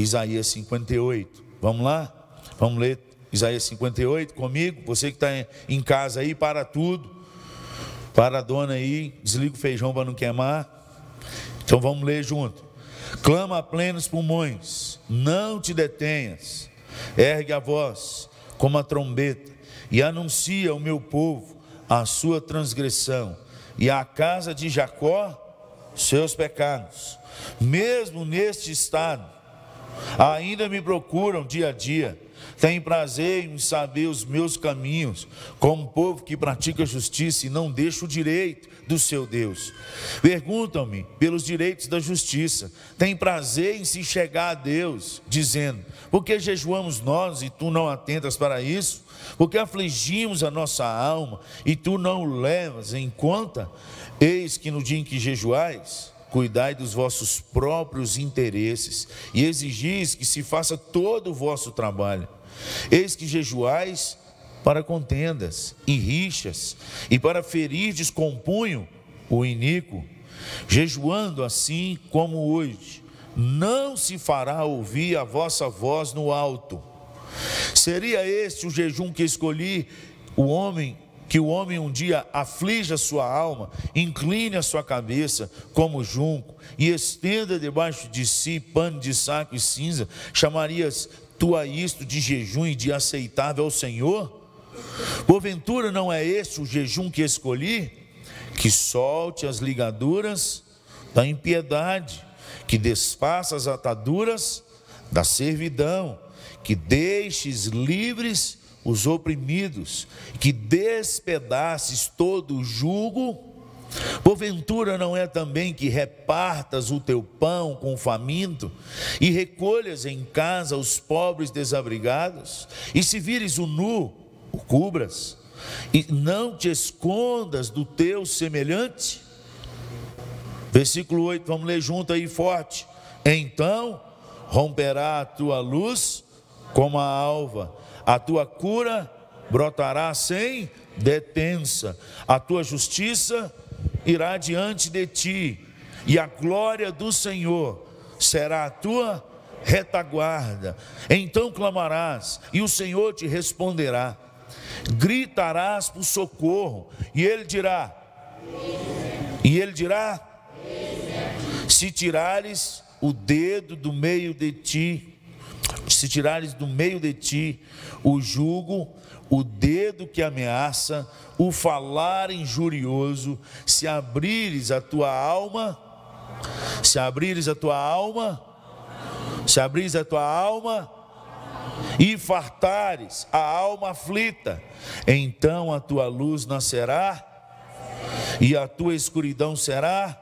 Isaías 58. Vamos lá? Vamos ler Isaías 58 comigo? Você que está em casa aí, para tudo. Para a dona aí, desliga o feijão para não queimar. Então vamos ler junto. Clama a plenos pulmões, não te detenhas, ergue a voz como a trombeta e anuncia ao meu povo a sua transgressão e à casa de Jacó seus pecados. Mesmo neste estado, ainda me procuram dia a dia tem prazer em saber os meus caminhos, como povo que pratica justiça e não deixa o direito do seu Deus. Perguntam-me pelos direitos da justiça. Tem prazer em se chegar a Deus, dizendo: Por que jejuamos nós e tu não atentas para isso? Porque afligimos a nossa alma e tu não o levas em conta? Eis que no dia em que jejuais, cuidai dos vossos próprios interesses e exigis que se faça todo o vosso trabalho. Eis que jejuais para contendas e rixas, e para ferir descompunho o iníquo, jejuando assim como hoje, não se fará ouvir a vossa voz no alto. Seria este o jejum que escolhi o homem que o homem um dia aflige a sua alma, incline a sua cabeça como junco e estenda debaixo de si pano de saco e cinza, chamarias tu a isto de jejum e de aceitável ao Senhor? Porventura não é este o jejum que escolhi? Que solte as ligaduras da impiedade, que desfaça as ataduras da servidão, que deixes livres os oprimidos, que despedaces todo o jugo Porventura não é também que repartas o teu pão com o faminto e recolhas em casa os pobres desabrigados, e se vires o nu, o cubras, e não te escondas do teu semelhante? Versículo 8, vamos ler junto aí forte. Então romperá a tua luz como a alva, a tua cura brotará sem detença, a tua justiça irá diante de ti, e a glória do Senhor será a tua retaguarda. Então clamarás, e o Senhor te responderá. Gritarás por socorro, e ele dirá: E ele dirá: Se tirares o dedo do meio de ti, se tirares do meio de ti o jugo, o dedo que ameaça, o falar injurioso, se abrires a tua alma, se abrires a tua alma, se abrires a tua alma e fartares a alma aflita, então a tua luz nascerá e a tua escuridão será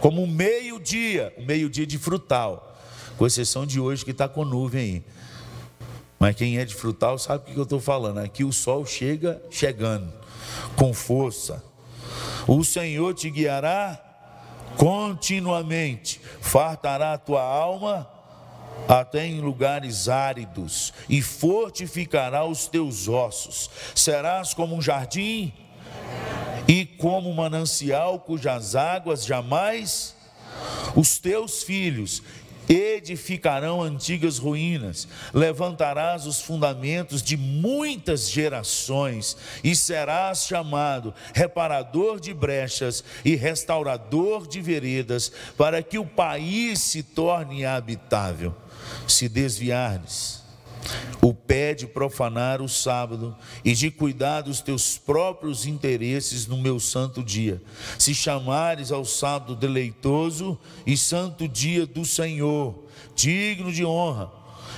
como um meio-dia, um meio-dia de frutal, com exceção de hoje que está com nuvem aí. Mas quem é de frutal sabe o que eu estou falando. Aqui o sol chega chegando com força. O Senhor te guiará continuamente, fartará a tua alma até em lugares áridos e fortificará os teus ossos. Serás como um jardim e como um manancial cujas águas jamais os teus filhos edificarão antigas ruínas, levantarás os fundamentos de muitas gerações, e serás chamado reparador de brechas e restaurador de veredas, para que o país se torne habitável. Se desviares, o pé de profanar o sábado e de cuidar dos teus próprios interesses no meu santo dia. Se chamares ao sábado deleitoso e santo dia do Senhor, digno de honra,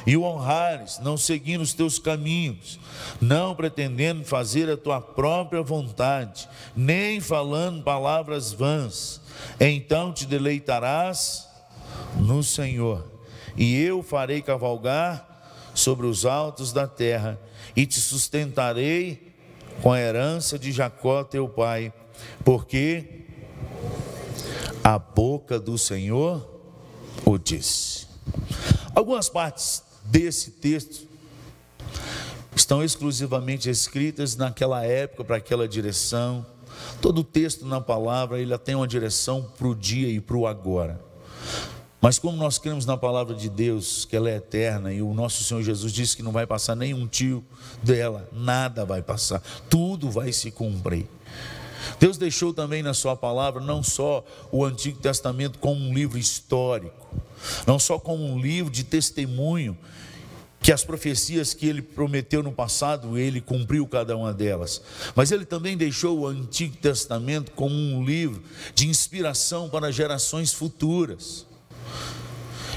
e o honrares, não seguindo os teus caminhos, não pretendendo fazer a tua própria vontade, nem falando palavras vãs, então te deleitarás no Senhor, e eu farei cavalgar sobre os altos da terra, e te sustentarei com a herança de Jacó teu pai, porque a boca do Senhor o disse. Algumas partes desse texto estão exclusivamente escritas naquela época, para aquela direção. Todo texto na palavra, ele tem uma direção para o dia e para o agora. Mas como nós cremos na palavra de Deus, que ela é eterna, e o nosso Senhor Jesus disse que não vai passar nenhum tio dela, nada vai passar, tudo vai se cumprir. Deus deixou também na sua palavra não só o Antigo Testamento como um livro histórico, não só como um livro de testemunho, que as profecias que ele prometeu no passado, ele cumpriu cada uma delas. Mas ele também deixou o Antigo Testamento como um livro de inspiração para gerações futuras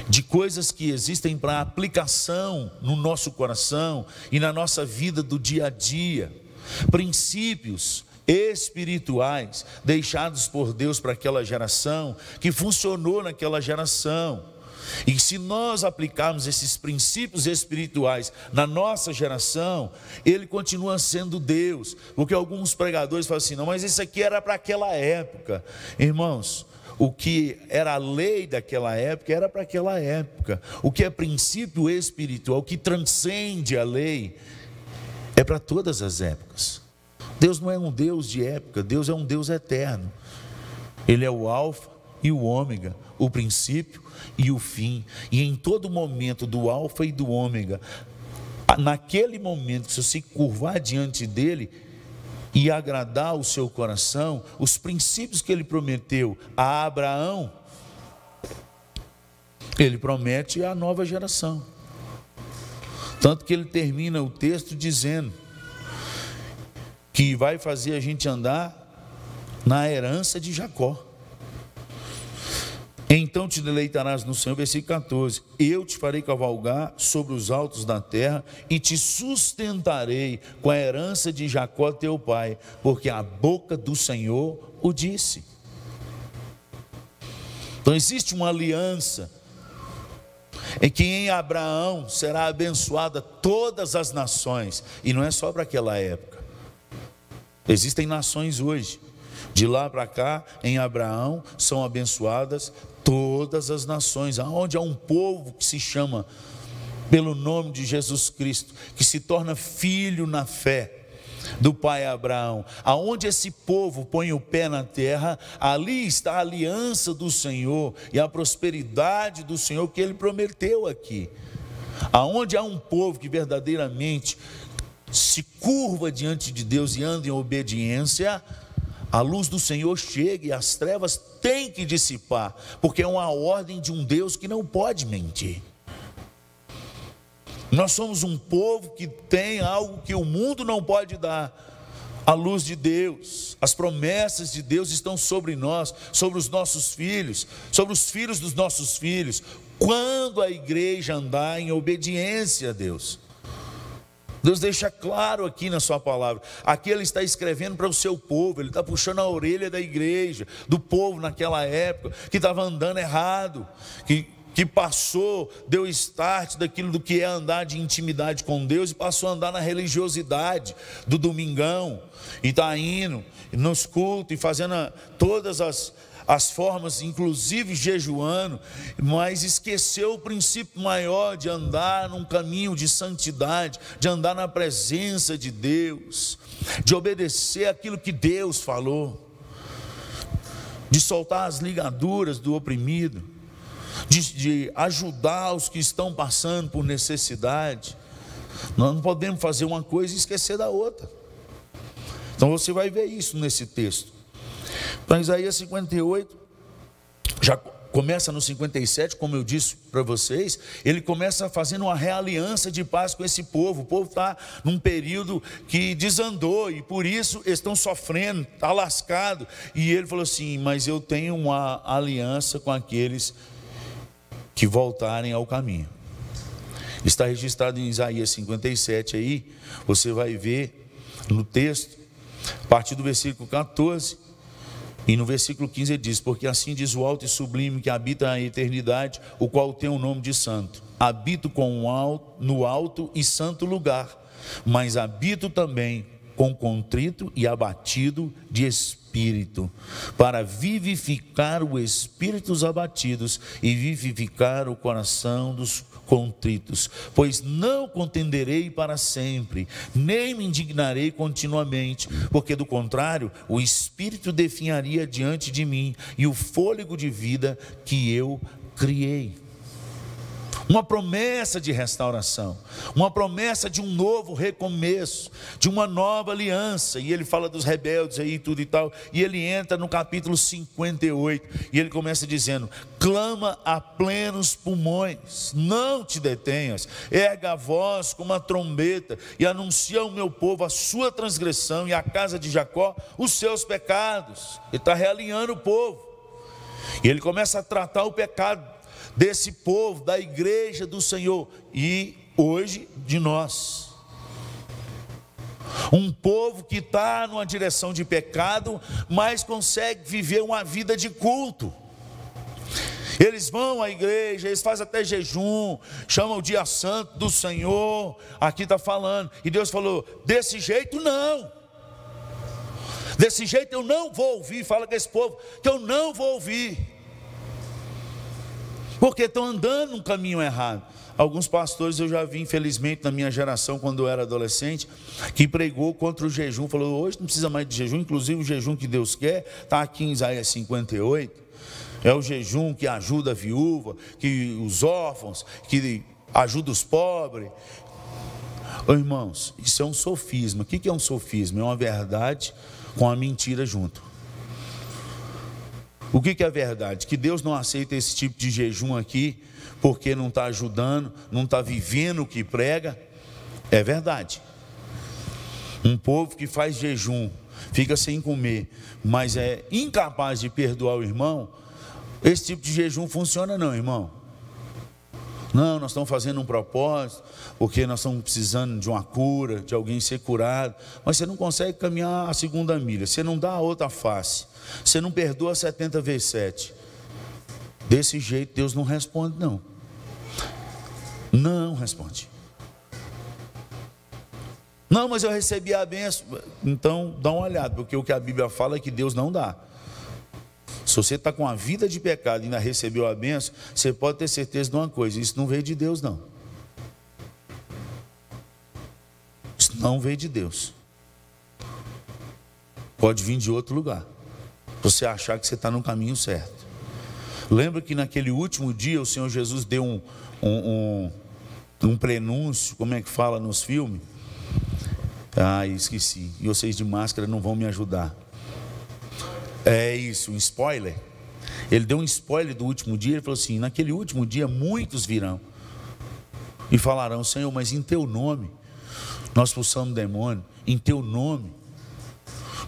de coisas que existem para aplicação no nosso coração e na nossa vida do dia a dia, princípios espirituais deixados por Deus para aquela geração, que funcionou naquela geração. E se nós aplicarmos esses princípios espirituais na nossa geração, ele continua sendo Deus, porque alguns pregadores falam assim: não, mas isso aqui era para aquela época. Irmãos, o que era a lei daquela época era para aquela época. O que é princípio espiritual, o que transcende a lei, é para todas as épocas. Deus não é um Deus de época, Deus é um Deus eterno. Ele é o Alfa e o Ômega, o princípio e o fim. E em todo momento do Alfa e do Ômega, naquele momento, se você curvar diante dele, e agradar o seu coração, os princípios que ele prometeu a Abraão, ele promete à nova geração. Tanto que ele termina o texto dizendo que vai fazer a gente andar na herança de Jacó. Então te deleitarás no Senhor, versículo 14: Eu te farei cavalgar sobre os altos da terra e te sustentarei com a herança de Jacó teu pai, porque a boca do Senhor o disse. Então existe uma aliança em que em Abraão será abençoada todas as nações, e não é só para aquela época. Existem nações hoje. De lá para cá, em Abraão, são abençoadas todas as nações, aonde há um povo que se chama pelo nome de Jesus Cristo, que se torna filho na fé do pai Abraão. Aonde esse povo põe o pé na terra, ali está a aliança do Senhor e a prosperidade do Senhor que ele prometeu aqui. Aonde há um povo que verdadeiramente se curva diante de Deus e anda em obediência, a luz do Senhor chega e as trevas têm que dissipar, porque é uma ordem de um Deus que não pode mentir. Nós somos um povo que tem algo que o mundo não pode dar. A luz de Deus, as promessas de Deus estão sobre nós, sobre os nossos filhos, sobre os filhos dos nossos filhos, quando a igreja andar em obediência a Deus. Deus deixa claro aqui na sua palavra. Aqui ele está escrevendo para o seu povo, ele está puxando a orelha da igreja, do povo naquela época, que estava andando errado, que, que passou, deu start daquilo do que é andar de intimidade com Deus e passou a andar na religiosidade do domingão, e está indo nos cultos e fazendo todas as as formas, inclusive jejuando, mas esqueceu o princípio maior de andar num caminho de santidade, de andar na presença de Deus, de obedecer aquilo que Deus falou, de soltar as ligaduras do oprimido, de, de ajudar os que estão passando por necessidade. Nós não podemos fazer uma coisa e esquecer da outra. Então você vai ver isso nesse texto. Então, Isaías 58, já começa no 57, como eu disse para vocês, ele começa fazendo uma realiança de paz com esse povo. O povo está num período que desandou e por isso estão sofrendo, está lascado. E ele falou assim: Mas eu tenho uma aliança com aqueles que voltarem ao caminho. Está registrado em Isaías 57 aí, você vai ver no texto, a partir do versículo 14. E no versículo 15 ele diz: Porque assim diz o alto e sublime que habita a eternidade, o qual tem o nome de santo. Habito com alto, no alto e santo lugar, mas habito também com contrito e abatido de espírito, para vivificar o espírito dos abatidos e vivificar o coração dos contritos, pois não contenderei para sempre, nem me indignarei continuamente, porque do contrário, o espírito definharia diante de mim e o fôlego de vida que eu criei uma promessa de restauração, uma promessa de um novo recomeço, de uma nova aliança. E ele fala dos rebeldes aí, tudo e tal. E ele entra no capítulo 58 e ele começa dizendo: clama a plenos pulmões, não te detenhas, erga a voz como uma trombeta e anuncia ao meu povo a sua transgressão e à casa de Jacó os seus pecados. Ele está realinhando o povo. E ele começa a tratar o pecado desse povo, da igreja do Senhor e hoje de nós. Um povo que está numa direção de pecado, mas consegue viver uma vida de culto. Eles vão à igreja, eles fazem até jejum, chamam o dia santo do Senhor. Aqui está falando, e Deus falou: desse jeito não, desse jeito eu não vou ouvir. Fala com esse povo que eu não vou ouvir porque estão andando no caminho errado. Alguns pastores eu já vi, infelizmente, na minha geração, quando eu era adolescente, que pregou contra o jejum, falou: hoje não precisa mais de jejum, inclusive o jejum que Deus quer, está aqui em Isaías 58. É o jejum que ajuda a viúva, que os órfãos, que ajuda os pobres. Ô, irmãos, isso é um sofisma. O que é um sofisma? É uma verdade com a mentira junto. O que, que é verdade? Que Deus não aceita esse tipo de jejum aqui, porque não está ajudando, não está vivendo o que prega. É verdade. Um povo que faz jejum, fica sem comer, mas é incapaz de perdoar o irmão, esse tipo de jejum funciona não, irmão. Não, nós estamos fazendo um propósito, porque nós estamos precisando de uma cura, de alguém ser curado. Mas você não consegue caminhar a segunda milha, você não dá a outra face, você não perdoa 70 vezes 7. Desse jeito Deus não responde, não. Não responde. Não, mas eu recebi a benção. Então, dá uma olhada, porque o que a Bíblia fala é que Deus não dá. Se você está com a vida de pecado e ainda recebeu a benção, você pode ter certeza de uma coisa: isso não veio de Deus, não. Isso não veio de Deus. Pode vir de outro lugar. Você achar que você está no caminho certo. Lembra que naquele último dia o Senhor Jesus deu um, um, um, um prenúncio, como é que fala nos filmes? Ah, esqueci. E vocês de máscara não vão me ajudar. É isso, um spoiler. Ele deu um spoiler do último dia. Ele falou assim: naquele último dia muitos virão e falarão: Senhor, mas em teu nome nós expulsamos demônio, em teu nome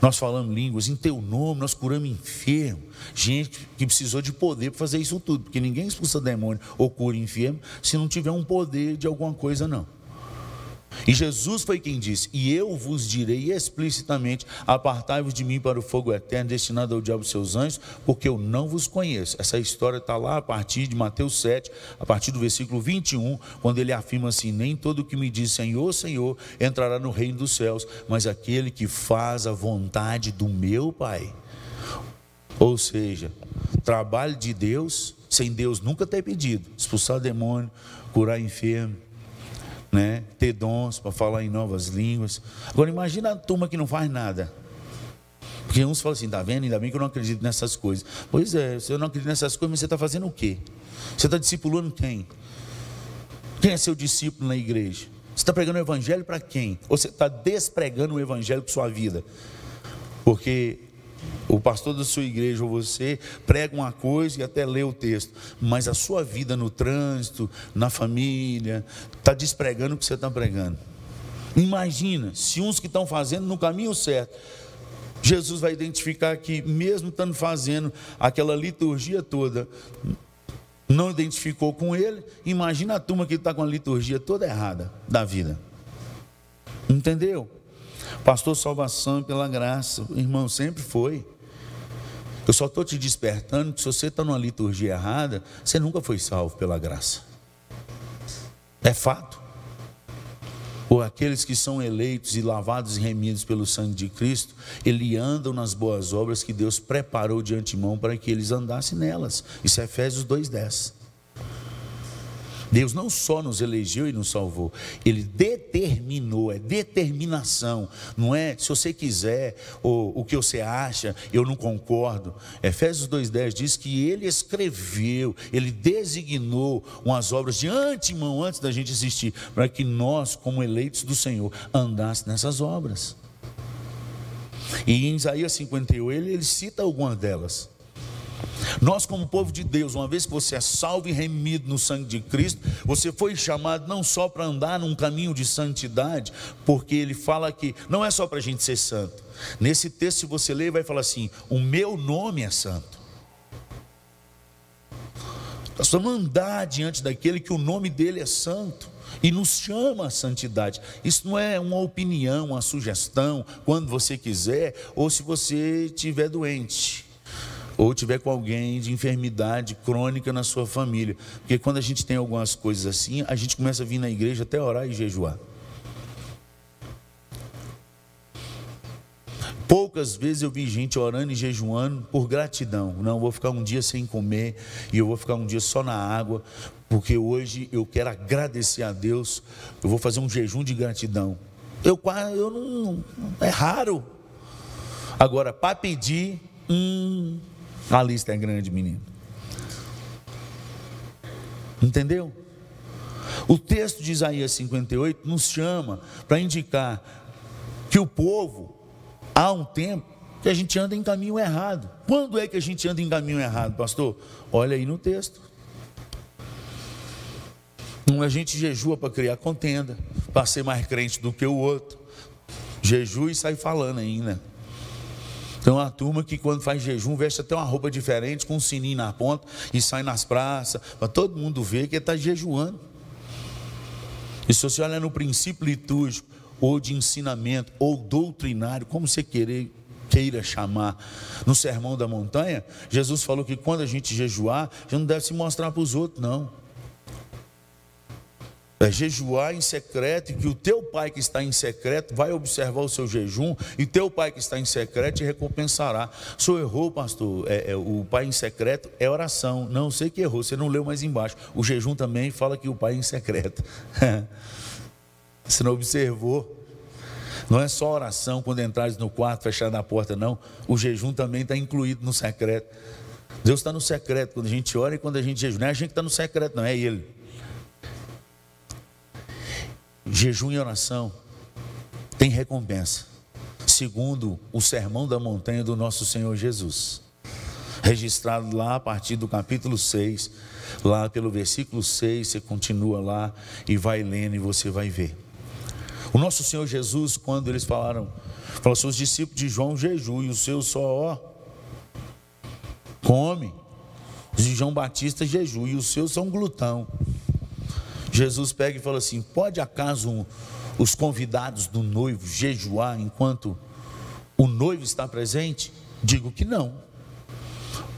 nós falamos línguas, em teu nome nós curamos enfermo. Gente que precisou de poder para fazer isso tudo, porque ninguém expulsa demônio ou cura enfermo se não tiver um poder de alguma coisa, não. E Jesus foi quem disse: E eu vos direi explicitamente: Apartai-vos de mim para o fogo eterno, destinado ao diabo e seus anjos, porque eu não vos conheço. Essa história está lá a partir de Mateus 7, a partir do versículo 21, quando ele afirma assim: Nem todo que me diz Senhor, Senhor entrará no reino dos céus, mas aquele que faz a vontade do meu Pai. Ou seja, trabalho de Deus, sem Deus nunca ter pedido, expulsar demônio, curar enfermo né? ter dons para falar em novas línguas. Agora imagina a turma que não faz nada. Porque uns falam assim, tá vendo? Ainda bem que eu não acredito nessas coisas. Pois é, se eu não acredito nessas coisas, mas você está fazendo o quê? Você está discipulando quem? Quem é seu discípulo na igreja? Você está pregando o evangelho para quem? Ou você está despregando o evangelho para sua vida? Porque o pastor da sua igreja ou você prega uma coisa e até lê o texto, mas a sua vida no trânsito, na família, está despregando o que você está pregando. Imagina se uns que estão fazendo no caminho certo, Jesus vai identificar que, mesmo estando fazendo aquela liturgia toda, não identificou com ele. Imagina a turma que está com a liturgia toda errada da vida. Entendeu? Pastor, salvação pela graça, irmão, sempre foi. Eu só estou te despertando que se você está numa liturgia errada, você nunca foi salvo pela graça. É fato. Ou aqueles que são eleitos e lavados e remidos pelo sangue de Cristo, eles andam nas boas obras que Deus preparou de antemão para que eles andassem nelas. Isso é Efésios 2,10. Deus não só nos elegeu e nos salvou, Ele determinou, é determinação, não é se você quiser ou o que você acha, eu não concordo. Efésios 2,10 diz que Ele escreveu, Ele designou umas obras de antemão, antes da gente existir, para que nós, como eleitos do Senhor, andássemos nessas obras. E em Isaías 58 ele, ele cita algumas delas. Nós, como povo de Deus, uma vez que você é salvo e remido no sangue de Cristo, você foi chamado não só para andar num caminho de santidade, porque ele fala que não é só para a gente ser santo. Nesse texto, se você ler, vai falar assim: O meu nome é santo. Nós vamos andar diante daquele que o nome dele é santo e nos chama a santidade. Isso não é uma opinião, uma sugestão, quando você quiser, ou se você estiver doente ou tiver com alguém de enfermidade crônica na sua família. Porque quando a gente tem algumas coisas assim, a gente começa a vir na igreja até orar e jejuar. Poucas vezes eu vi gente orando e jejuando por gratidão. Não, vou ficar um dia sem comer e eu vou ficar um dia só na água, porque hoje eu quero agradecer a Deus. Eu vou fazer um jejum de gratidão. Eu, eu não, é raro. Agora, para pedir, hum, a lista é grande, menino. Entendeu? O texto de Isaías 58 nos chama para indicar que o povo, há um tempo, que a gente anda em caminho errado. Quando é que a gente anda em caminho errado, pastor? Olha aí no texto. A gente jejua para criar contenda, para ser mais crente do que o outro. Jejua e sai falando ainda. Tem uma turma que quando faz jejum veste até uma roupa diferente, com um sininho na ponta, e sai nas praças, para todo mundo ver que ele está jejuando. E se você olhar no princípio litúrgico, ou de ensinamento, ou doutrinário, como você querer, queira chamar, no Sermão da Montanha, Jesus falou que quando a gente jejuar, já não deve se mostrar para os outros, não é jejuar em secreto, e que o teu pai que está em secreto vai observar o seu jejum, e teu pai que está em secreto te recompensará. O senhor errou, pastor, é, é, o pai em secreto é oração. Não, sei que errou, você não leu mais embaixo. O jejum também fala que o pai é em secreto. você não observou. Não é só oração quando entrares no quarto, fechar na porta, não. O jejum também está incluído no secreto. Deus está no secreto quando a gente ora e quando a gente jejum. Não é a gente que está no secreto, não, é Ele. Jejum e oração tem recompensa, segundo o sermão da montanha do nosso Senhor Jesus, registrado lá a partir do capítulo 6, lá pelo versículo 6, você continua lá e vai lendo e você vai ver. O nosso Senhor Jesus, quando eles falaram, falou assim, os discípulos de João jejum e o seu só ó, come. Os de João Batista jejum e os seus são glutão. Jesus pega e fala assim: pode acaso os convidados do noivo jejuar enquanto o noivo está presente? Digo que não.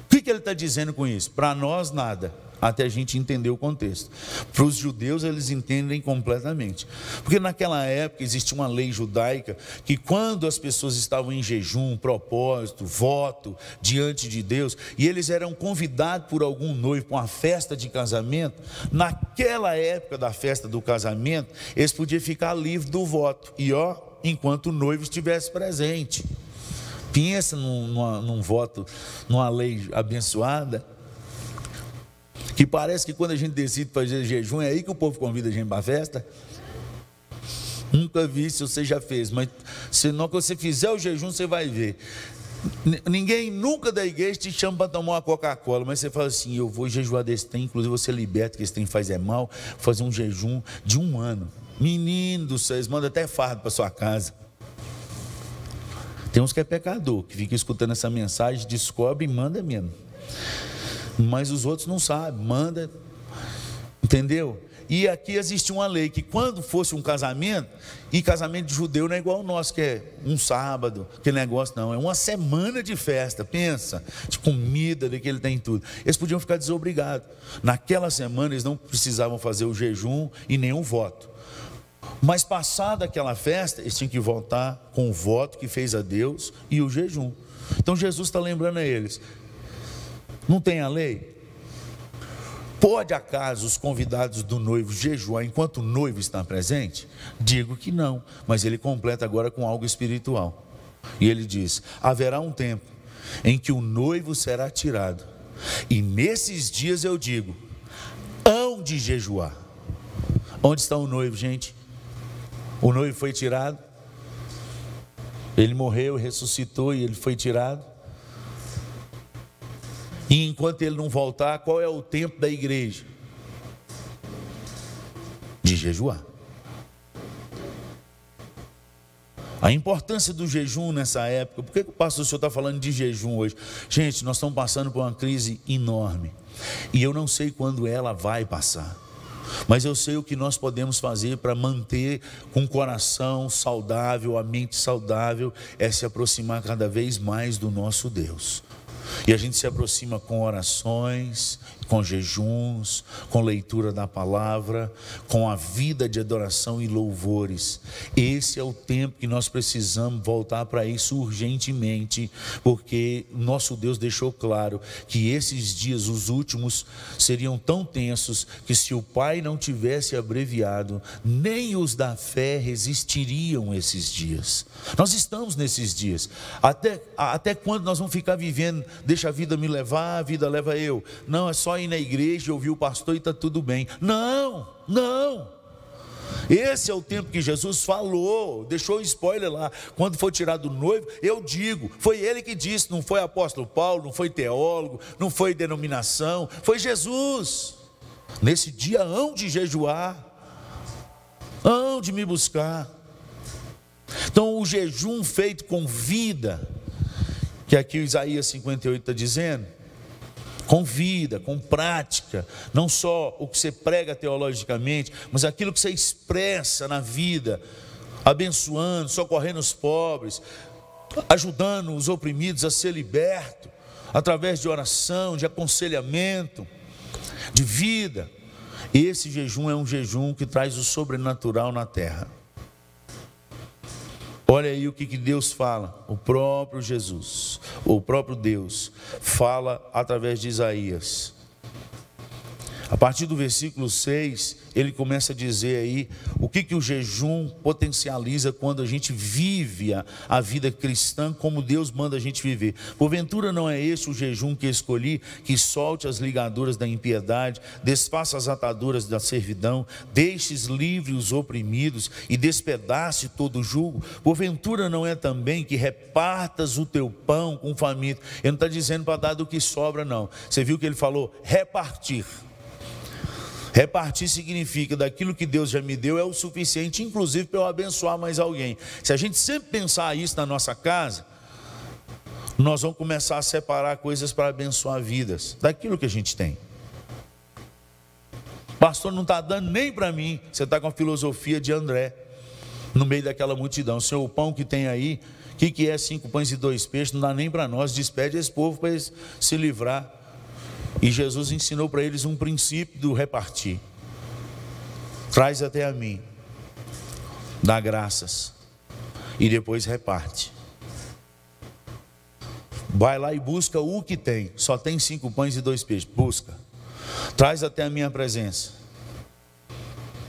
O que, que ele está dizendo com isso? Para nós, nada até a gente entender o contexto. Para os judeus, eles entendem completamente. Porque naquela época existia uma lei judaica que, quando as pessoas estavam em jejum, propósito, voto diante de Deus, e eles eram convidados por algum noivo para uma festa de casamento, naquela época da festa do casamento, eles podiam ficar livres do voto, e ó, enquanto o noivo estivesse presente. Pensa num, num, num voto, numa lei abençoada que parece que quando a gente decide fazer jejum, é aí que o povo convida a gente para a festa. Nunca vi se você já fez, mas se não que você fizer o jejum, você vai ver. Ninguém nunca da igreja te chama para tomar uma Coca-Cola, mas você fala assim: eu vou jejuar desse trem, inclusive você liberta que esse trem faz é mal, fazer um jejum de um ano. Menino do céu, manda até fardo para sua casa. Tem uns que é pecador, que fica escutando essa mensagem, descobre e manda mesmo mas os outros não sabem, manda, entendeu? E aqui existe uma lei que quando fosse um casamento, e casamento de judeu não é igual ao nosso, que é um sábado, que negócio não, é uma semana de festa, pensa, de comida, de que ele tem tudo. Eles podiam ficar desobrigados. Naquela semana eles não precisavam fazer o jejum e nenhum voto. Mas passada aquela festa, eles tinham que voltar com o voto que fez a Deus e o jejum. Então Jesus está lembrando a eles: não tem a lei? Pode acaso os convidados do noivo jejuar enquanto o noivo está presente? Digo que não, mas ele completa agora com algo espiritual. E ele diz: haverá um tempo em que o noivo será tirado, e nesses dias eu digo: hão de jejuar. Onde está o noivo, gente? O noivo foi tirado, ele morreu, ressuscitou e ele foi tirado. E enquanto ele não voltar, qual é o tempo da igreja? De jejuar. A importância do jejum nessa época, por que, o pastor senhor está falando de jejum hoje? Gente, nós estamos passando por uma crise enorme. E eu não sei quando ela vai passar. Mas eu sei o que nós podemos fazer para manter com o coração saudável, a mente saudável, é se aproximar cada vez mais do nosso Deus. E a gente se aproxima com orações, com jejuns, com leitura da palavra, com a vida de adoração e louvores. Esse é o tempo que nós precisamos voltar para isso urgentemente, porque nosso Deus deixou claro que esses dias, os últimos, seriam tão tensos que se o Pai não tivesse abreviado, nem os da fé resistiriam esses dias. Nós estamos nesses dias. Até, até quando nós vamos ficar vivendo, deixa a vida me levar, a vida leva eu? Não, é só ir na igreja, ouvir o pastor e está tudo bem. Não, não. Esse é o tempo que Jesus falou, deixou o spoiler lá. Quando for tirado o noivo, eu digo, foi ele que disse, não foi apóstolo Paulo, não foi teólogo, não foi denominação, foi Jesus. Nesse dia hão de jejuar, hão de me buscar. Então, o jejum feito com vida, que aqui o Isaías 58 está dizendo, com vida, com prática, não só o que você prega teologicamente, mas aquilo que você expressa na vida, abençoando, socorrendo os pobres, ajudando os oprimidos a ser libertos, através de oração, de aconselhamento, de vida. Esse jejum é um jejum que traz o sobrenatural na terra. Olha aí o que, que Deus fala, o próprio Jesus, o próprio Deus, fala através de Isaías. A partir do versículo 6, ele começa a dizer aí o que, que o jejum potencializa quando a gente vive a, a vida cristã como Deus manda a gente viver. Porventura não é esse o jejum que escolhi, que solte as ligaduras da impiedade, desfaça as ataduras da servidão, deixes livres os oprimidos e despedace todo o jugo. Porventura não é também que repartas o teu pão com faminto. Ele não está dizendo para dar do que sobra, não. Você viu que ele falou repartir. Repartir significa daquilo que Deus já me deu é o suficiente, inclusive para eu abençoar mais alguém. Se a gente sempre pensar isso na nossa casa, nós vamos começar a separar coisas para abençoar vidas, daquilo que a gente tem. Pastor, não está dando nem para mim. Você está com a filosofia de André, no meio daquela multidão. Senhor, o pão que tem aí, o que, que é cinco pães e dois peixes? Não dá nem para nós. Despede esse povo para se livrar. E Jesus ensinou para eles um princípio do repartir. Traz até a mim, dá graças e depois reparte. Vai lá e busca o que tem. Só tem cinco pães e dois peixes. Busca. Traz até a minha presença.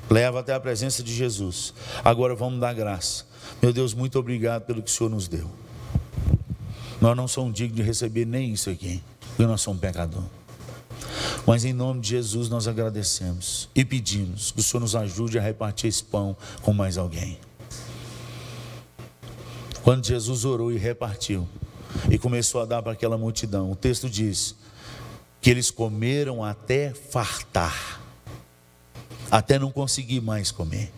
Leva até a presença de Jesus. Agora vamos dar graça. Meu Deus, muito obrigado pelo que o Senhor nos deu. Nós não somos dignos de receber nem isso aqui, porque nós somos pecadores. Mas em nome de Jesus nós agradecemos e pedimos que o Senhor nos ajude a repartir esse pão com mais alguém. Quando Jesus orou e repartiu e começou a dar para aquela multidão, o texto diz que eles comeram até fartar, até não conseguir mais comer.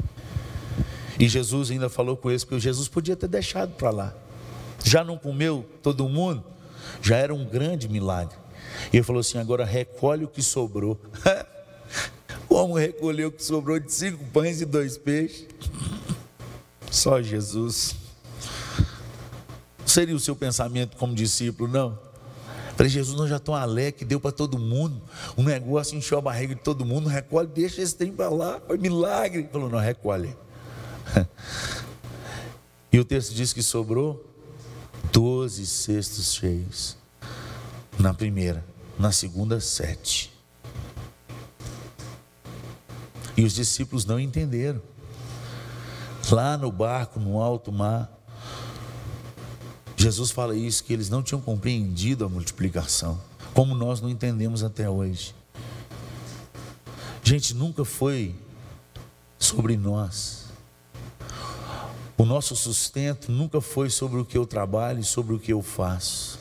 E Jesus ainda falou com eles que Jesus podia ter deixado para lá. Já não comeu todo mundo? Já era um grande milagre. E ele falou assim: agora recolhe o que sobrou. Como recolheu o que sobrou de cinco pães e dois peixes? Só Jesus. Seria o seu pensamento como discípulo, não? Falei, Jesus, nós já estamos alegre, deu para todo mundo. O negócio encheu a barriga de todo mundo, recolhe, deixa esse trem para lá, foi milagre. Ele falou, não, recolhe. E o texto diz que sobrou doze cestos cheios. Na primeira, na segunda, sete. E os discípulos não entenderam. Lá no barco, no alto mar, Jesus fala isso, que eles não tinham compreendido a multiplicação, como nós não entendemos até hoje. Gente, nunca foi sobre nós. O nosso sustento nunca foi sobre o que eu trabalho e sobre o que eu faço.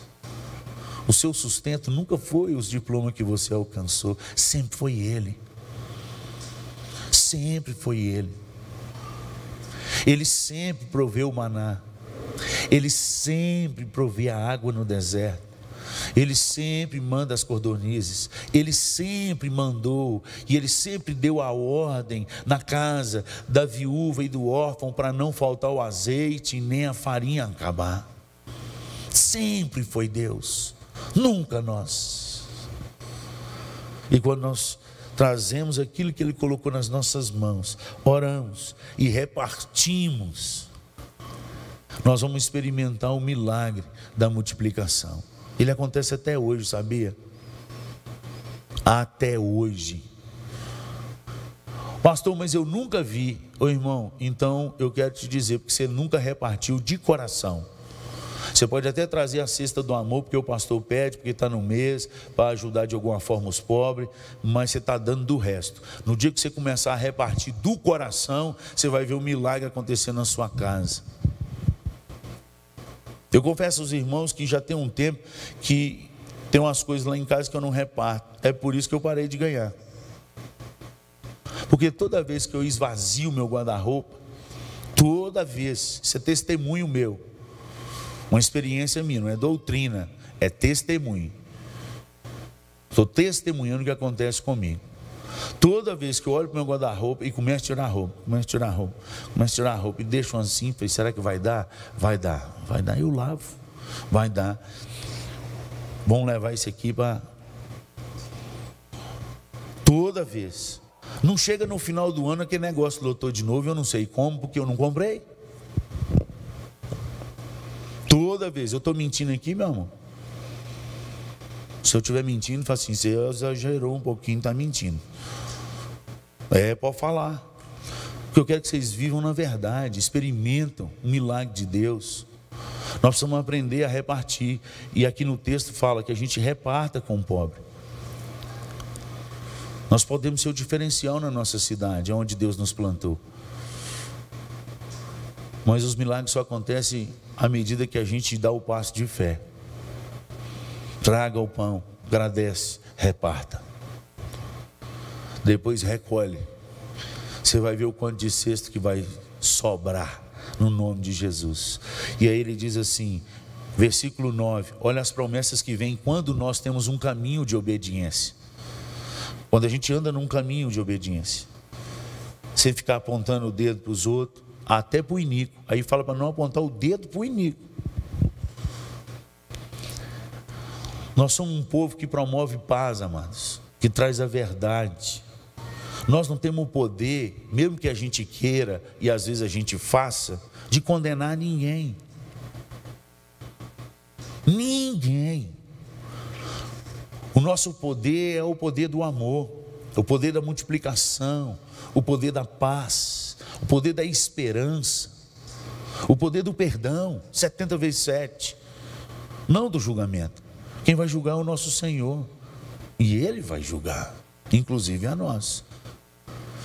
O seu sustento nunca foi os diplomas que você alcançou, sempre foi Ele. Sempre foi Ele. Ele sempre proveu o maná. Ele sempre provê a água no deserto. Ele sempre manda as cordonizes, ele sempre mandou e ele sempre deu a ordem na casa da viúva e do órfão para não faltar o azeite nem a farinha acabar. Sempre foi Deus, nunca nós. E quando nós trazemos aquilo que ele colocou nas nossas mãos, oramos e repartimos, nós vamos experimentar o milagre da multiplicação. Ele acontece até hoje, sabia? Até hoje. Pastor, mas eu nunca vi. Ô irmão, então eu quero te dizer, porque você nunca repartiu de coração. Você pode até trazer a cesta do amor, porque o pastor pede, porque está no mês, para ajudar de alguma forma os pobres, mas você está dando do resto. No dia que você começar a repartir do coração, você vai ver o milagre acontecendo na sua casa. Eu confesso aos irmãos que já tem um tempo que tem umas coisas lá em casa que eu não reparto. É por isso que eu parei de ganhar. Porque toda vez que eu esvazio meu guarda-roupa, toda vez, isso é testemunho meu, uma experiência minha, não é doutrina, é testemunho. Estou testemunhando o que acontece comigo. Toda vez que eu olho para o meu guarda-roupa e começo a tirar roupa, começo a tirar roupa, começo a tirar roupa e deixo assim, falei, será que vai dar? Vai dar, vai dar, eu lavo, vai dar. Vamos levar isso aqui para. Toda vez. Não chega no final do ano aquele negócio lotou de novo, eu não sei como, porque eu não comprei. Toda vez. Eu estou mentindo aqui, meu amor. Se eu estiver mentindo, fala assim, você exagerou um pouquinho, está mentindo. É, pode falar. Porque eu quero que vocês vivam na verdade, experimentam o milagre de Deus. Nós precisamos aprender a repartir. E aqui no texto fala que a gente reparta com o pobre. Nós podemos ser o diferencial na nossa cidade, onde Deus nos plantou. Mas os milagres só acontecem à medida que a gente dá o passo de fé. Traga o pão, agradece, reparta. Depois recolhe. Você vai ver o quanto de cesto que vai sobrar no nome de Jesus. E aí ele diz assim, versículo 9: Olha as promessas que vêm quando nós temos um caminho de obediência. Quando a gente anda num caminho de obediência, sem ficar apontando o dedo para os outros, até para o inico. Aí fala para não apontar o dedo para o inico. Nós somos um povo que promove paz, amados, que traz a verdade. Nós não temos o poder, mesmo que a gente queira e às vezes a gente faça, de condenar ninguém. Ninguém. O nosso poder é o poder do amor, o poder da multiplicação, o poder da paz, o poder da esperança, o poder do perdão, 70 vezes 7, não do julgamento. Quem vai julgar é o nosso Senhor. E Ele vai julgar, inclusive a nós.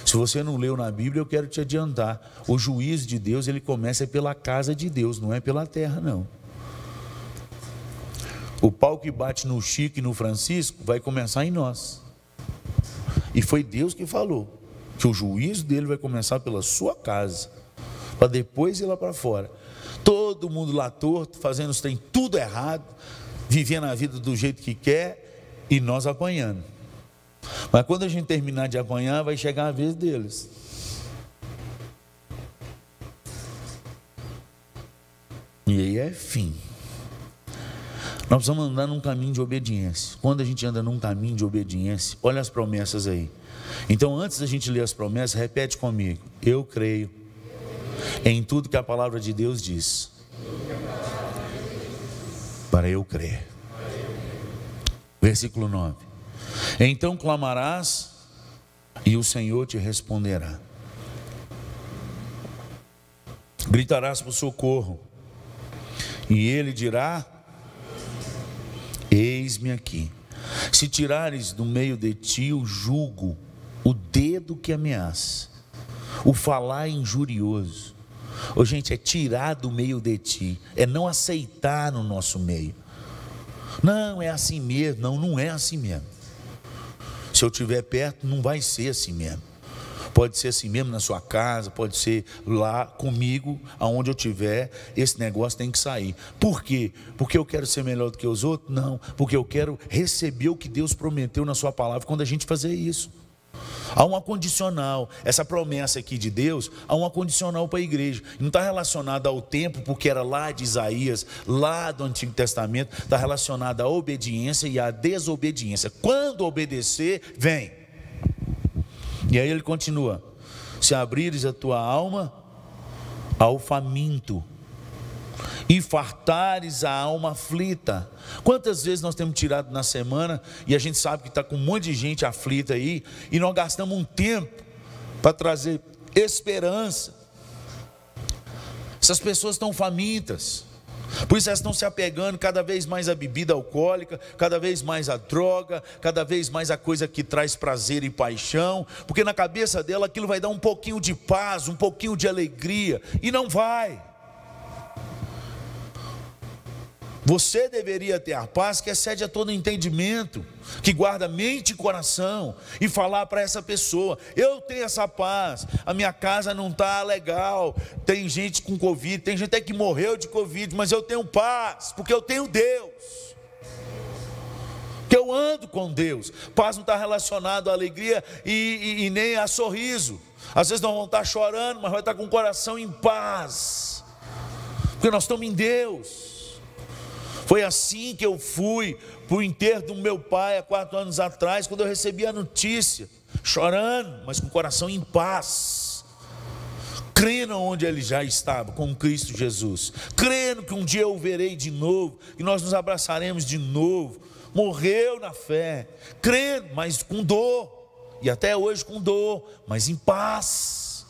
Se você não leu na Bíblia, eu quero te adiantar. O juízo de Deus, ele começa pela casa de Deus, não é pela terra, não. O pau que bate no Chico e no Francisco vai começar em nós. E foi Deus que falou que o juízo dele vai começar pela sua casa, para depois ir lá para fora. Todo mundo lá torto, fazendo os trem tudo errado, vivendo a vida do jeito que quer e nós apanhando. Mas quando a gente terminar de apanhar, vai chegar a vez deles. E aí é fim. Nós precisamos andar num caminho de obediência. Quando a gente anda num caminho de obediência, olha as promessas aí. Então, antes da gente ler as promessas, repete comigo: Eu creio em tudo que a palavra de Deus diz para eu crer. Versículo 9. Então clamarás e o Senhor te responderá. Gritarás por socorro, e ele dirá: Eis-me aqui. Se tirares do meio de ti o jugo, o dedo que ameaça, o falar injurioso. Ô, gente, é tirar do meio de ti, é não aceitar no nosso meio. Não, é assim mesmo. Não, não é assim mesmo. Se eu estiver perto, não vai ser assim mesmo. Pode ser assim mesmo na sua casa, pode ser lá comigo, aonde eu estiver, esse negócio tem que sair. Por quê? Porque eu quero ser melhor do que os outros? Não, porque eu quero receber o que Deus prometeu na sua palavra quando a gente fazer isso. Há uma condicional. Essa promessa aqui de Deus, há uma condicional para a igreja. Não está relacionada ao tempo, porque era lá de Isaías, lá do Antigo Testamento. Está relacionada à obediência e à desobediência. Quando obedecer, vem. E aí ele continua: Se abrires a tua alma ao faminto e fartares a alma aflita. Quantas vezes nós temos tirado na semana e a gente sabe que está com um monte de gente aflita aí e nós gastamos um tempo para trazer esperança. Essas pessoas estão famintas. Por isso elas estão se apegando cada vez mais à bebida alcoólica, cada vez mais à droga, cada vez mais à coisa que traz prazer e paixão, porque na cabeça dela aquilo vai dar um pouquinho de paz, um pouquinho de alegria, e não vai. Você deveria ter a paz que excede a todo entendimento, que guarda mente e coração, e falar para essa pessoa: eu tenho essa paz, a minha casa não está legal, tem gente com Covid, tem gente até que morreu de Covid, mas eu tenho paz, porque eu tenho Deus. Que eu ando com Deus. Paz não está relacionado à alegria e, e, e nem a sorriso. Às vezes nós vamos estar chorando, mas vai estar com o coração em paz. Porque nós estamos em Deus. Foi assim que eu fui para o enterro do meu pai há quatro anos atrás, quando eu recebi a notícia, chorando, mas com o coração em paz, crendo onde ele já estava, com Cristo Jesus, crendo que um dia eu o verei de novo, que nós nos abraçaremos de novo. Morreu na fé, crendo, mas com dor, e até hoje com dor, mas em paz.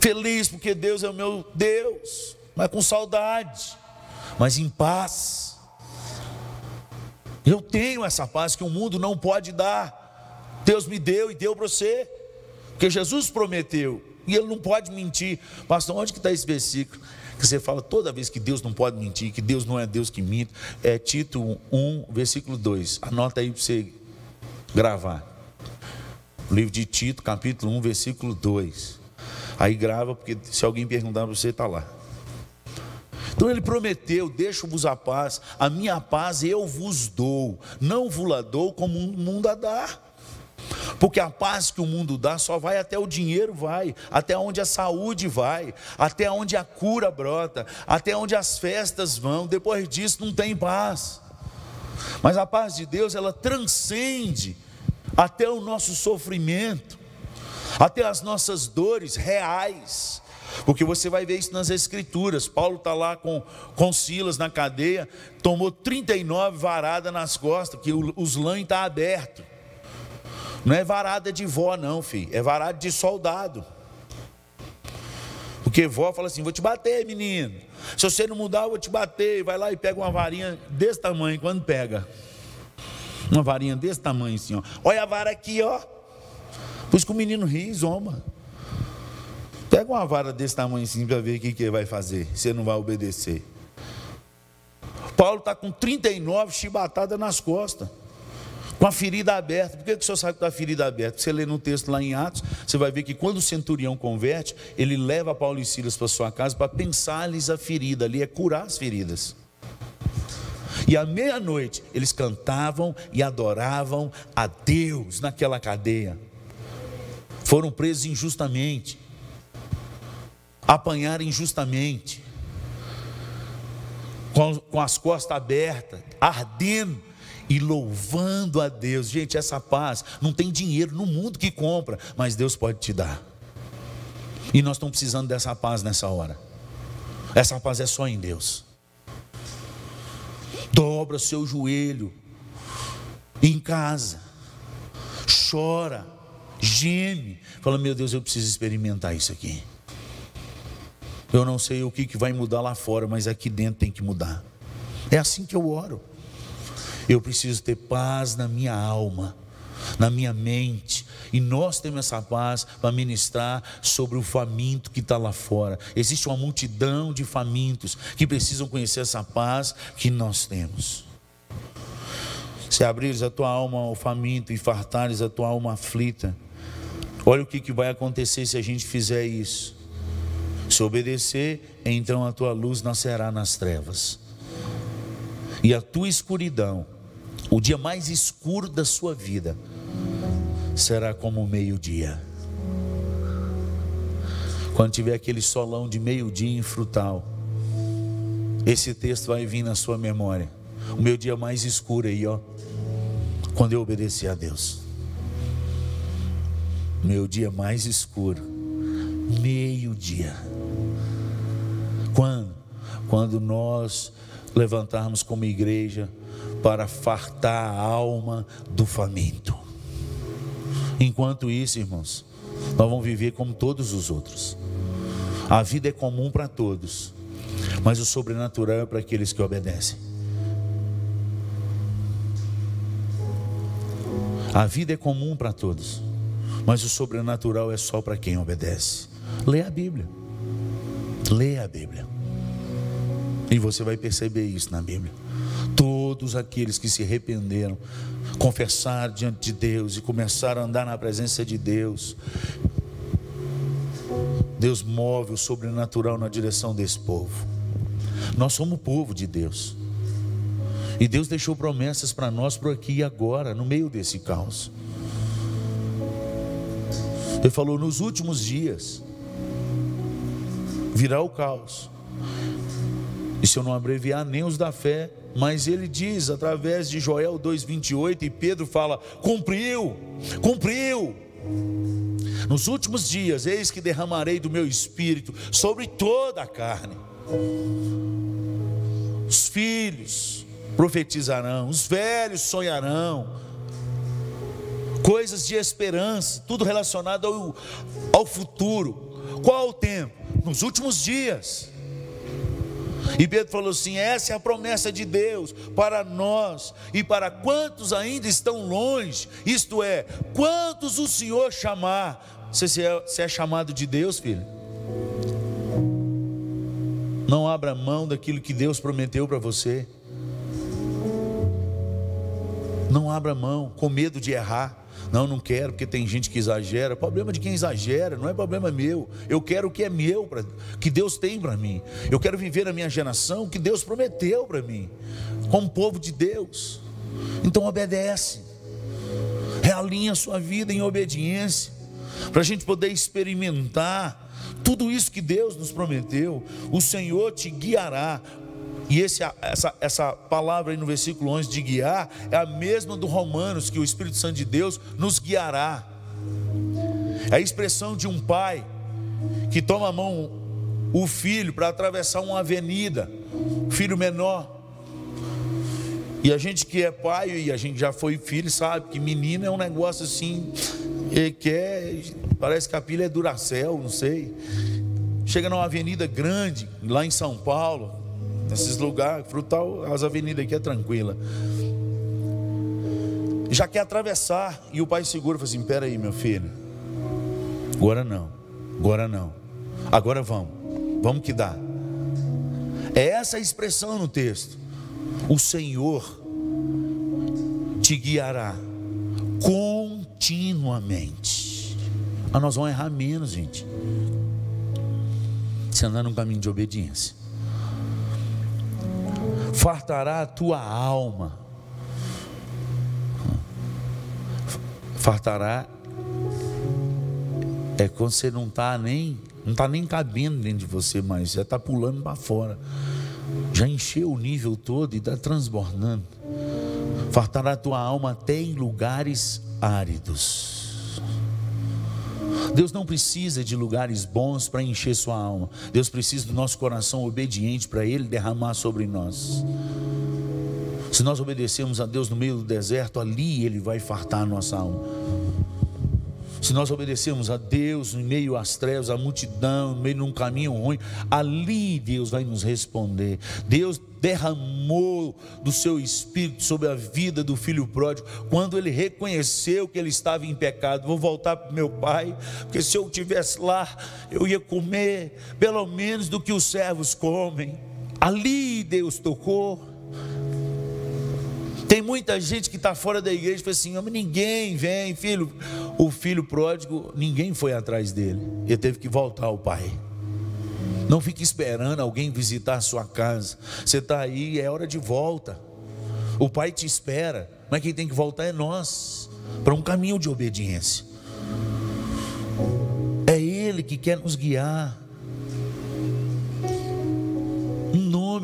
Feliz porque Deus é o meu Deus, mas com saudade mas em paz. Eu tenho essa paz que o mundo não pode dar. Deus me deu e deu para você, porque Jesus prometeu, e Ele não pode mentir. Pastor, onde que está esse versículo? Que você fala toda vez que Deus não pode mentir, que Deus não é Deus que minta. É Tito 1, versículo 2. Anota aí para você gravar. O livro de Tito, capítulo 1, versículo 2. Aí grava, porque se alguém perguntar para você, está lá. Então ele prometeu: Deixo-vos a paz, a minha paz eu vos dou, não vos la dou como o mundo a dá. Porque a paz que o mundo dá só vai até o dinheiro vai, até onde a saúde vai, até onde a cura brota, até onde as festas vão. Depois disso não tem paz. Mas a paz de Deus, ela transcende até o nosso sofrimento, até as nossas dores reais. Porque você vai ver isso nas Escrituras. Paulo está lá com, com Silas na cadeia, tomou 39 varadas nas costas, que os lãs está aberto. Não é varada de vó, não, filho, é varada de soldado. Porque vó fala assim: vou te bater, menino. Se você não mudar, eu vou te bater. Vai lá e pega uma varinha desse tamanho, quando pega. Uma varinha desse tamanho assim, ó. Olha a vara aqui, ó. Por isso que o menino ri, zomba. Pega uma vara desse tamanho para ver o que, que ele vai fazer. Você não vai obedecer. Paulo está com 39 chibatadas nas costas, com a ferida aberta. Por que, que o senhor sabe que está a ferida aberta? Você lê no texto lá em Atos, você vai ver que quando o centurião converte, ele leva Paulo e Silas para sua casa para pensar-lhes a ferida ali, é curar as feridas. E à meia-noite eles cantavam e adoravam a Deus naquela cadeia. Foram presos injustamente apanhar injustamente, com, com as costas abertas, ardendo e louvando a Deus. Gente, essa paz não tem dinheiro no mundo que compra, mas Deus pode te dar. E nós estamos precisando dessa paz nessa hora. Essa paz é só em Deus. Dobra seu joelho em casa, chora, geme, fala: Meu Deus, eu preciso experimentar isso aqui. Eu não sei o que, que vai mudar lá fora, mas aqui dentro tem que mudar. É assim que eu oro. Eu preciso ter paz na minha alma, na minha mente. E nós temos essa paz para ministrar sobre o faminto que está lá fora. Existe uma multidão de famintos que precisam conhecer essa paz que nós temos. Se abrires a tua alma ao faminto e fartares a tua alma aflita, olha o que, que vai acontecer se a gente fizer isso. Se obedecer, então a tua luz nascerá nas trevas. E a tua escuridão, o dia mais escuro da sua vida, será como o meio-dia. Quando tiver aquele solão de meio-dia em frutal, esse texto vai vir na sua memória. O meu dia mais escuro aí, ó, quando eu obedeci a Deus. Meu dia mais escuro, meio-dia. Quando? Nós levantarmos como igreja para fartar a alma do faminto. Enquanto isso, irmãos, nós vamos viver como todos os outros. A vida é comum para todos, mas o sobrenatural é para aqueles que obedecem. A vida é comum para todos, mas o sobrenatural é só para quem obedece. Leia a Bíblia. Leia a Bíblia. E você vai perceber isso na Bíblia. Todos aqueles que se arrependeram, confessaram diante de Deus e começaram a andar na presença de Deus, Deus move o sobrenatural na direção desse povo. Nós somos o povo de Deus. E Deus deixou promessas para nós por aqui e agora, no meio desse caos. Ele falou: nos últimos dias, virá o caos. E se eu não abreviar, nem os da fé, mas ele diz através de Joel 2,28, e Pedro fala: cumpriu, cumpriu. Nos últimos dias, eis que derramarei do meu espírito sobre toda a carne. Os filhos profetizarão, os velhos sonharão, coisas de esperança, tudo relacionado ao, ao futuro. Qual o tempo? Nos últimos dias. E Pedro falou assim: essa é a promessa de Deus para nós e para quantos ainda estão longe, isto é, quantos o Senhor chamar. Você é, é chamado de Deus, filho? Não abra mão daquilo que Deus prometeu para você. Não abra mão com medo de errar. Não, não quero, porque tem gente que exagera. Problema de quem exagera, não é problema meu. Eu quero o que é meu, pra, que Deus tem para mim. Eu quero viver na minha geração o que Deus prometeu para mim, como povo de Deus. Então obedece, realinha a sua vida em obediência, para a gente poder experimentar tudo isso que Deus nos prometeu. O Senhor te guiará e esse, essa, essa palavra aí no versículo 11 de guiar é a mesma do Romanos, que o Espírito Santo de Deus nos guiará. É a expressão de um pai que toma a mão o filho para atravessar uma avenida, filho menor. E a gente que é pai e a gente já foi filho sabe que menino é um negócio assim, ele quer, parece que a pilha é Duracel, não sei. Chega numa avenida grande, lá em São Paulo, Nesses lugares, frutal, as avenidas aqui é tranquila. Já quer atravessar e o pai segura, fala assim: Pera aí, meu filho, agora não, agora não, agora vamos, vamos que dá. É essa a expressão no texto. O Senhor te guiará continuamente. Ah, nós vamos errar menos, gente. Se andar num caminho de obediência fartará a tua alma. Fartará é quando você não está nem não está nem cabendo dentro de você mais, já está pulando para fora. Já encheu o nível todo e está transbordando. Fartará a tua alma até em lugares áridos. Deus não precisa de lugares bons para encher sua alma. Deus precisa do nosso coração obediente para Ele derramar sobre nós. Se nós obedecermos a Deus no meio do deserto, ali Ele vai fartar a nossa alma. Se nós obedecermos a Deus em meio às trevas, à multidão, no meio de um caminho ruim, ali Deus vai nos responder. Deus derramou do seu espírito sobre a vida do filho pródigo, quando ele reconheceu que ele estava em pecado. Vou voltar para meu pai, porque se eu tivesse lá, eu ia comer pelo menos do que os servos comem. Ali Deus tocou. Tem muita gente que está fora da igreja e fala assim: ninguém vem, filho. O filho pródigo, ninguém foi atrás dele. Ele teve que voltar ao pai. Não fique esperando alguém visitar a sua casa. Você está aí, é hora de volta. O pai te espera, mas quem tem que voltar é nós para um caminho de obediência. É Ele que quer nos guiar.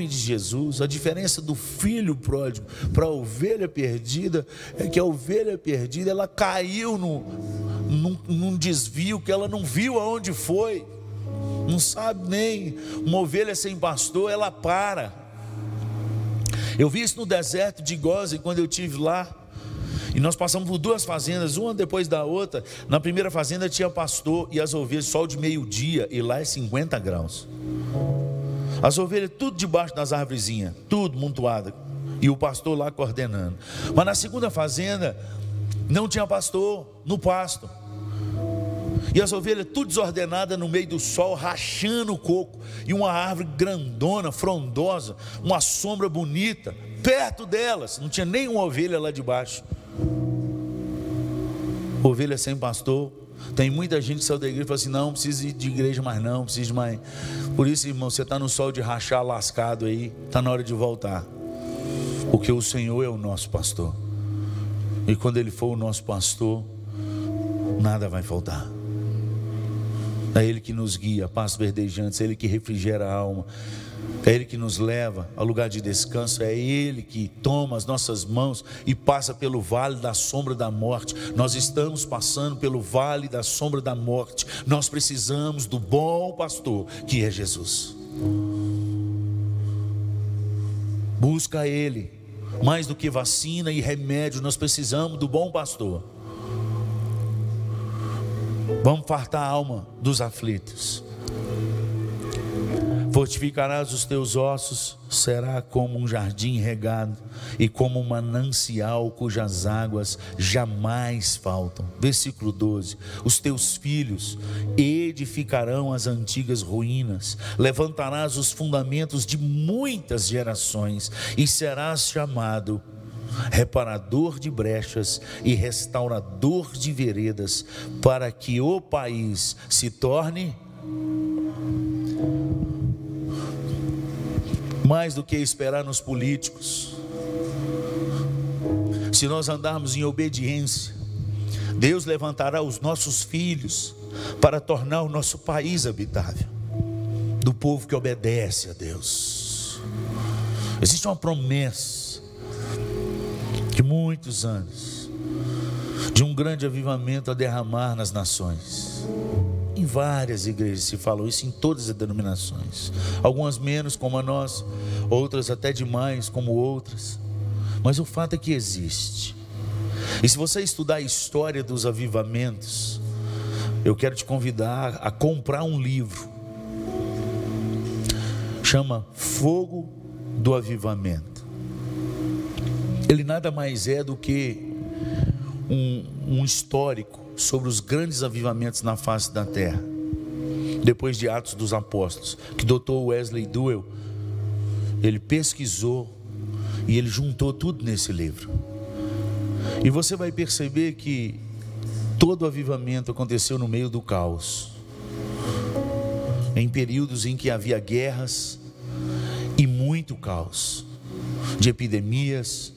Nome de Jesus. A diferença do filho pródigo para a ovelha perdida é que a ovelha perdida ela caiu no, num, num desvio que ela não viu aonde foi, não sabe nem. Uma ovelha sem pastor ela para. Eu vi isso no deserto de Gozen quando eu tive lá. E nós passamos por duas fazendas, uma depois da outra. Na primeira fazenda tinha pastor e as ovelhas sol de meio-dia, e lá é 50 graus. As ovelhas tudo debaixo das árvorezinhas, tudo montuado. E o pastor lá coordenando. Mas na segunda fazenda, não tinha pastor no pasto. E as ovelhas tudo desordenadas no meio do sol, rachando o coco. E uma árvore grandona, frondosa, uma sombra bonita, perto delas. Não tinha nenhuma ovelha lá debaixo. Ovelha sem pastor, tem muita gente que saiu da igreja e fala assim: não, não precisa ir de igreja mais, não, não precisa mais. Por isso, irmão, você está no sol de rachar lascado aí, está na hora de voltar. Porque o Senhor é o nosso pastor. E quando Ele for o nosso pastor, nada vai faltar. É Ele que nos guia, passos verdejantes, é Ele que refrigera a alma. É Ele que nos leva ao lugar de descanso, é Ele que toma as nossas mãos e passa pelo vale da sombra da morte. Nós estamos passando pelo vale da sombra da morte. Nós precisamos do bom pastor que é Jesus. Busca Ele, mais do que vacina e remédio, nós precisamos do bom pastor. Vamos fartar a alma dos aflitos. Fortificarás os teus ossos, será como um jardim regado e como um manancial cujas águas jamais faltam. Versículo 12: Os teus filhos edificarão as antigas ruínas, levantarás os fundamentos de muitas gerações e serás chamado reparador de brechas e restaurador de veredas, para que o país se torne mais do que esperar nos políticos. Se nós andarmos em obediência, Deus levantará os nossos filhos para tornar o nosso país habitável, do povo que obedece a Deus. Existe uma promessa muitos anos, de um grande avivamento a derramar nas nações. Em várias igrejas se falou isso, em todas as denominações. Algumas menos, como a nossa, outras até demais, como outras. Mas o fato é que existe. E se você estudar a história dos avivamentos, eu quero te convidar a comprar um livro. Chama Fogo do Avivamento. Ele nada mais é do que um, um histórico sobre os grandes avivamentos na face da terra. Depois de Atos dos Apóstolos, que doutor Wesley Duell, ele pesquisou e ele juntou tudo nesse livro. E você vai perceber que todo avivamento aconteceu no meio do caos. Em períodos em que havia guerras e muito caos, de epidemias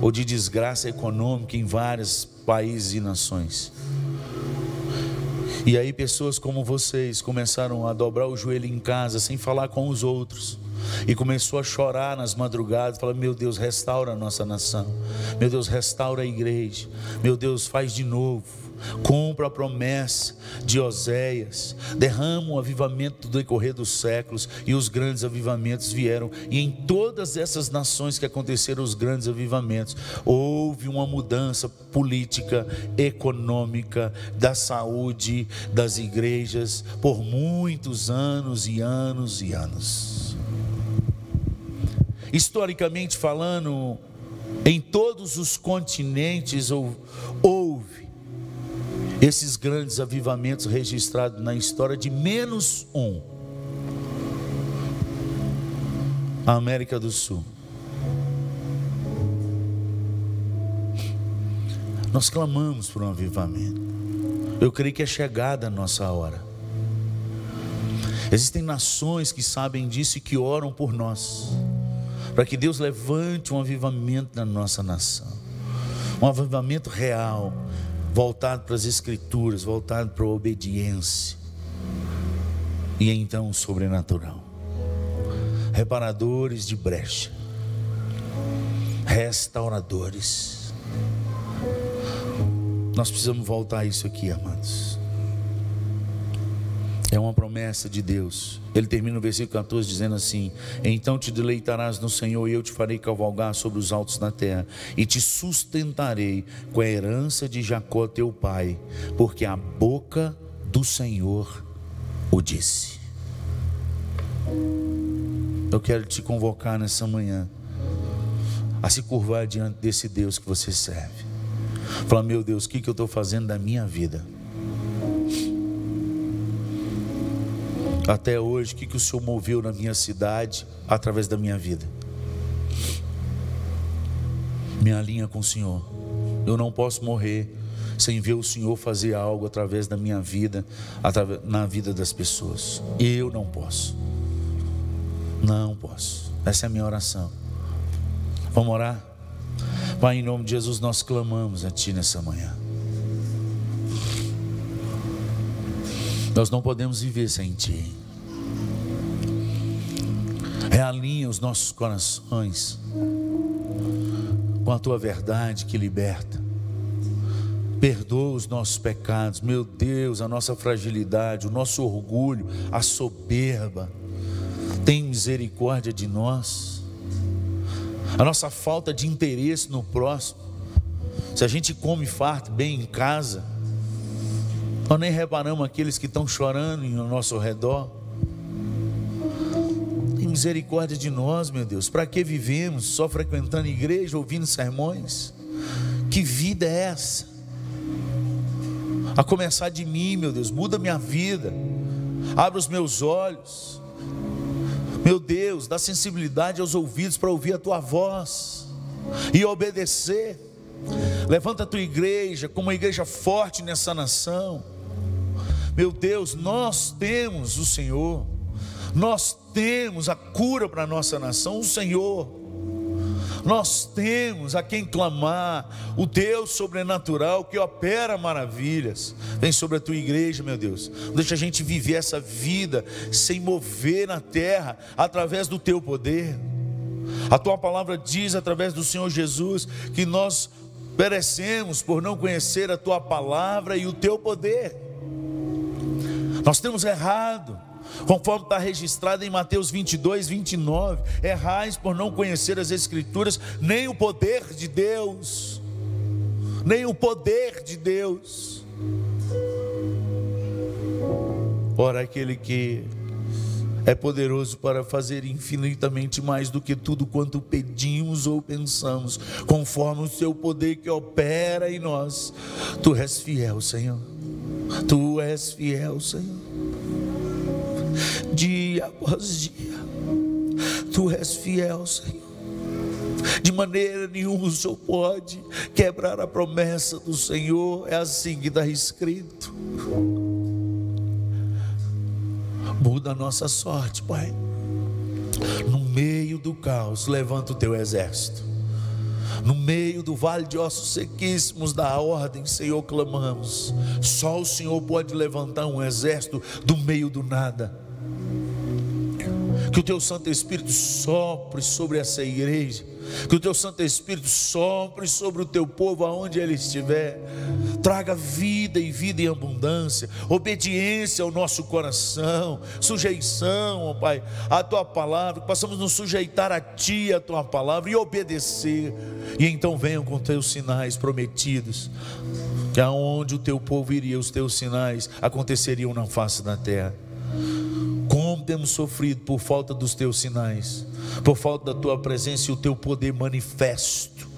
ou de desgraça econômica em vários países e nações. E aí pessoas como vocês começaram a dobrar o joelho em casa sem falar com os outros. E começou a chorar nas madrugadas, falando: Meu Deus, restaura a nossa nação. Meu Deus, restaura a igreja. Meu Deus, faz de novo. Cumpra a promessa de Oséias. Derrama o avivamento do decorrer dos séculos. E os grandes avivamentos vieram. E em todas essas nações que aconteceram os grandes avivamentos, houve uma mudança política, econômica, da saúde, das igrejas, por muitos anos e anos e anos. Historicamente falando, em todos os continentes houve esses grandes avivamentos registrados na história de menos um. A América do Sul. Nós clamamos por um avivamento. Eu creio que é chegada a nossa hora. Existem nações que sabem disso e que oram por nós para que Deus levante um avivamento na nossa nação, um avivamento real, voltado para as Escrituras, voltado para a obediência, e então o sobrenatural. Reparadores de brecha, restauradores. Nós precisamos voltar a isso aqui, amados. É uma promessa de Deus. Ele termina o versículo 14 dizendo assim: Então te deleitarás no Senhor, e eu te farei cavalgar sobre os altos da terra, e te sustentarei com a herança de Jacó teu pai, porque a boca do Senhor o disse. Eu quero te convocar nessa manhã a se curvar diante desse Deus que você serve. Falar, meu Deus, o que, que eu estou fazendo da minha vida? Até hoje, o que, que o Senhor moveu na minha cidade através da minha vida. Me alinha com o Senhor. Eu não posso morrer sem ver o Senhor fazer algo através da minha vida, na vida das pessoas. Eu não posso. Não posso. Essa é a minha oração. Vamos orar? Pai, em nome de Jesus, nós clamamos a Ti nessa manhã. Nós não podemos viver sem Ti. Realinha os nossos corações com a Tua verdade que liberta. Perdoa os nossos pecados, meu Deus, a nossa fragilidade, o nosso orgulho, a soberba. Tem misericórdia de nós. A nossa falta de interesse no próximo. Se a gente come farto bem em casa, nós nem reparamos aqueles que estão chorando ao nosso redor. Tem misericórdia de nós, meu Deus. Para que vivemos só frequentando igreja, ouvindo sermões? Que vida é essa? A começar de mim, meu Deus, muda minha vida. Abre os meus olhos. Meu Deus, dá sensibilidade aos ouvidos para ouvir a tua voz e obedecer. Levanta a tua igreja como uma igreja forte nessa nação meu Deus, nós temos o Senhor, nós temos a cura para a nossa nação, o Senhor. Nós temos a quem clamar, o Deus sobrenatural que opera maravilhas. Vem sobre a tua igreja, meu Deus. Deixa a gente viver essa vida sem mover na terra através do teu poder. A tua palavra diz através do Senhor Jesus que nós perecemos por não conhecer a tua palavra e o teu poder. Nós temos errado, conforme está registrado em Mateus 22, 29. Errais por não conhecer as Escrituras, nem o poder de Deus, nem o poder de Deus. Ora, aquele que é poderoso para fazer infinitamente mais do que tudo quanto pedimos ou pensamos, conforme o seu poder que opera em nós. Tu és fiel, Senhor. Tu és fiel, Senhor. Dia após dia, Tu és fiel, Senhor. De maneira nenhuma o Senhor pode quebrar a promessa do Senhor, é assim que está escrito. Muda a nossa sorte, Pai. No meio do caos, levanta o teu exército no meio do vale de ossos sequíssimos da ordem, Senhor, clamamos. Só o Senhor pode levantar um exército do meio do nada. Que o teu Santo Espírito sopre sobre essa igreja. Que o teu Santo Espírito sopre sobre o teu povo aonde ele estiver. traga vida e vida em abundância, obediência ao nosso coração, sujeição, ó Pai, à tua palavra, que possamos nos sujeitar a ti, a tua palavra e obedecer. E então venham com teus sinais prometidos, que aonde o teu povo iria, os teus sinais aconteceriam na face da terra. Temos sofrido por falta dos teus sinais, por falta da tua presença e o teu poder manifesto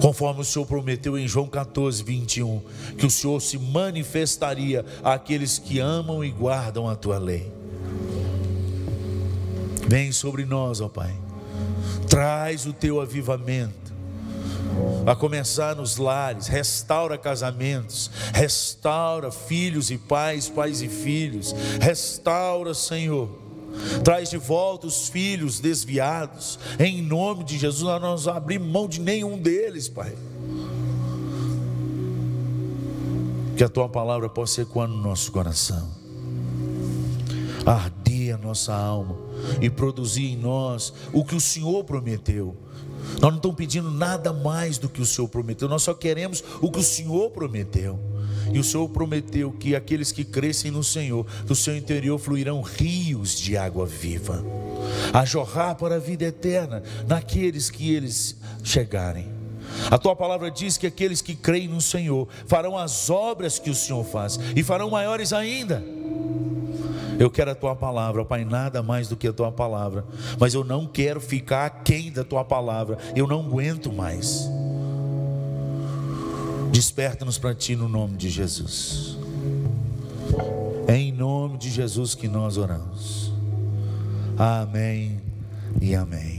conforme o Senhor prometeu em João 14, 21, que o Senhor se manifestaria àqueles que amam e guardam a tua lei. Vem sobre nós, ó Pai, traz o teu avivamento, a começar nos lares, restaura casamentos, restaura filhos e pais, pais e filhos, restaura, Senhor Traz de volta os filhos desviados. Em nome de Jesus, nós não vamos abrir mão de nenhum deles, Pai. Que a tua palavra possa ecoar no nosso coração, arder a nossa alma e produzir em nós o que o Senhor prometeu. Nós não estamos pedindo nada mais do que o Senhor prometeu, nós só queremos o que o Senhor prometeu. E o Senhor prometeu que aqueles que crescem no Senhor, do seu interior fluirão rios de água viva, a jorrar para a vida eterna naqueles que eles chegarem. A tua palavra diz que aqueles que creem no Senhor farão as obras que o Senhor faz e farão maiores ainda. Eu quero a tua palavra, Pai, nada mais do que a tua palavra, mas eu não quero ficar aquém da tua palavra, eu não aguento mais. Desperta-nos para ti no nome de Jesus. É em nome de Jesus que nós oramos. Amém e amém.